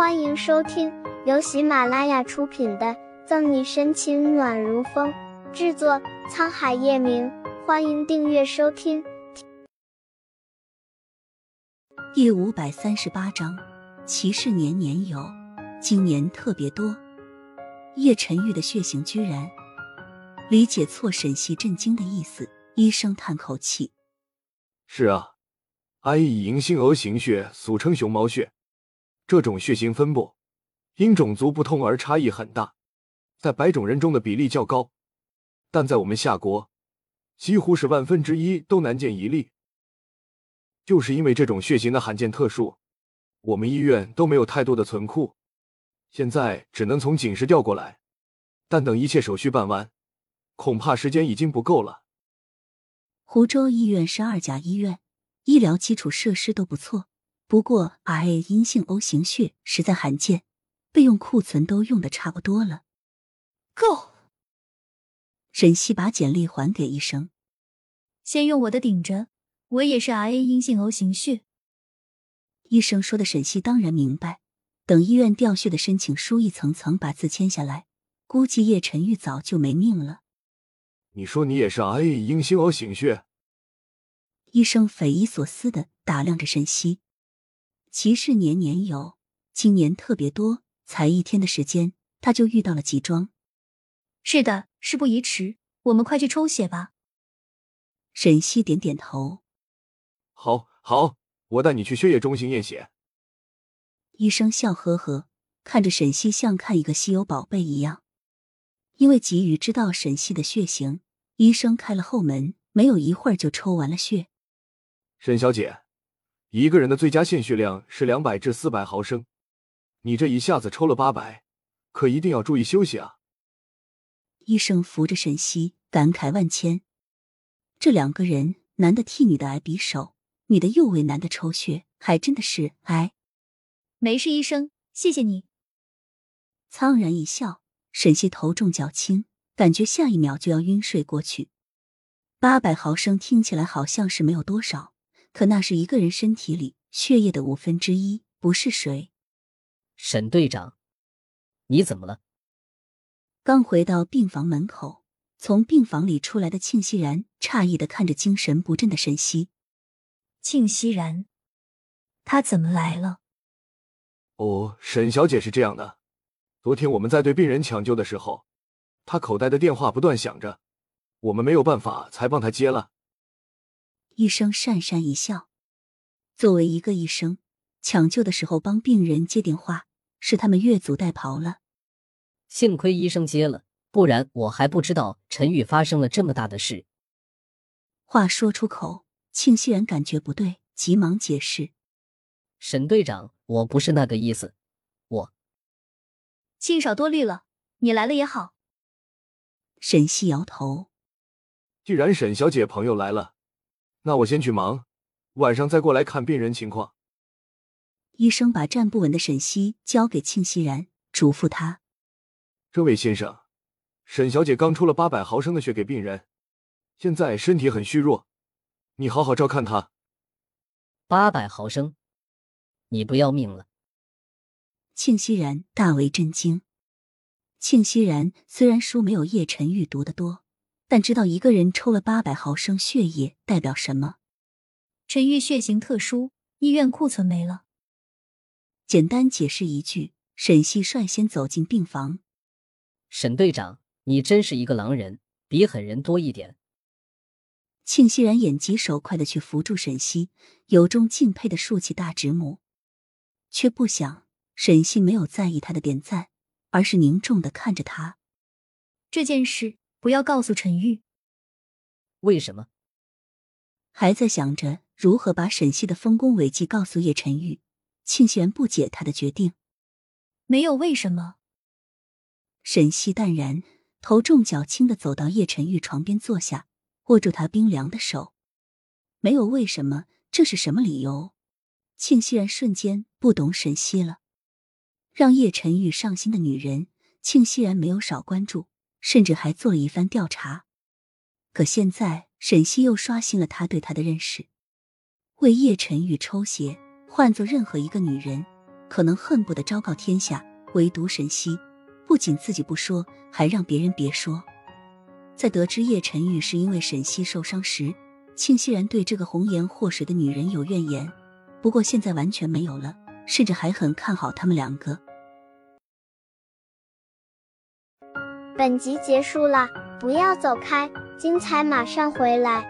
欢迎收听由喜马拉雅出品的《赠你深情暖如风》，制作沧海夜明。欢迎订阅收听。第五百三十八章，骑士年年有，今年特别多。叶晨玉的血型居然理解错沈西震惊的意思，医生叹口气：“是啊，I E 银杏鹅型血，俗称熊猫血。这种血型分布因种族不同而差异很大，在白种人中的比例较高，但在我们夏国，几乎是万分之一都难见一例。就是因为这种血型的罕见特殊，我们医院都没有太多的存库，现在只能从警市调过来。但等一切手续办完，恐怕时间已经不够了。湖州医院是二甲医院，医疗基础设施都不错。不过，RA 阴性 O 型血实在罕见，备用库存都用的差不多了。够。沈西把简历还给医生，先用我的顶着，我也是 RA 阴性 O 型血。医生说的，沈西当然明白。等医院调血的申请书一层层把字签下来，估计叶晨玉早就没命了。你说你也是 RA 阴性 O 型血？医生匪夷所思的打量着沈西。骑士年年有，今年特别多。才一天的时间，他就遇到了几桩。是的，事不宜迟，我们快去抽血吧。沈西点点头。好，好，我带你去血液中心验血。医生笑呵呵，看着沈西，像看一个稀有宝贝一样。因为急于知道沈西的血型，医生开了后门，没有一会儿就抽完了血。沈小姐。一个人的最佳献血量是两百至四百毫升，你这一下子抽了八百，可一定要注意休息啊！医生扶着沈西，感慨万千。这两个人，男的替女的挨匕首，女的又为男的抽血，还真的是哎。没事，医生，谢谢你。苍然一笑，沈西头重脚轻，感觉下一秒就要晕睡过去。八百毫升听起来好像是没有多少。可那是一个人身体里血液的五分之一，不是水。沈队长，你怎么了？刚回到病房门口，从病房里出来的庆熙然诧异的看着精神不振的沈西。庆熙然，他怎么来了？哦，沈小姐是这样的，昨天我们在对病人抢救的时候，他口袋的电话不断响着，我们没有办法才帮他接了。医生讪讪一笑。作为一个医生，抢救的时候帮病人接电话，是他们越俎代庖了。幸亏医生接了，不然我还不知道陈宇发生了这么大的事。话说出口，庆熙然感觉不对，急忙解释：“沈队长，我不是那个意思，我……庆少多虑了，你来了也好。”沈西摇头：“既然沈小姐朋友来了。”那我先去忙，晚上再过来看病人情况。医生把站不稳的沈西交给庆熙然，嘱咐他：“这位先生，沈小姐刚出了八百毫升的血给病人，现在身体很虚弱，你好好照看她。”八百毫升，你不要命了？庆熙然大为震惊。庆熙然虽然书没有叶晨玉读的多。但知道一个人抽了八百毫升血液代表什么？陈玉血型特殊，医院库存没了。简单解释一句，沈西率先走进病房。沈队长，你真是一个狼人，比狠人多一点。庆熙然眼疾手快的去扶住沈西，由衷敬佩的竖起大指拇，却不想沈西没有在意他的点赞，而是凝重的看着他。这件事。不要告诉陈玉。为什么？还在想着如何把沈西的丰功伟绩告诉叶晨玉，庆贤不解他的决定。没有为什么。沈西淡然，头重脚轻的走到叶晨玉床边坐下，握住他冰凉的手。没有为什么，这是什么理由？庆熙然瞬间不懂沈西了。让叶晨玉上心的女人，庆熙然没有少关注。甚至还做了一番调查，可现在沈西又刷新了他对他的认识。为叶晨玉抽血，换做任何一个女人，可能恨不得昭告天下，唯独沈西不仅自己不说，还让别人别说。在得知叶晨玉是因为沈西受伤时，庆熙然对这个红颜祸水的女人有怨言，不过现在完全没有了，甚至还很看好他们两个。本集结束了，不要走开，精彩马上回来。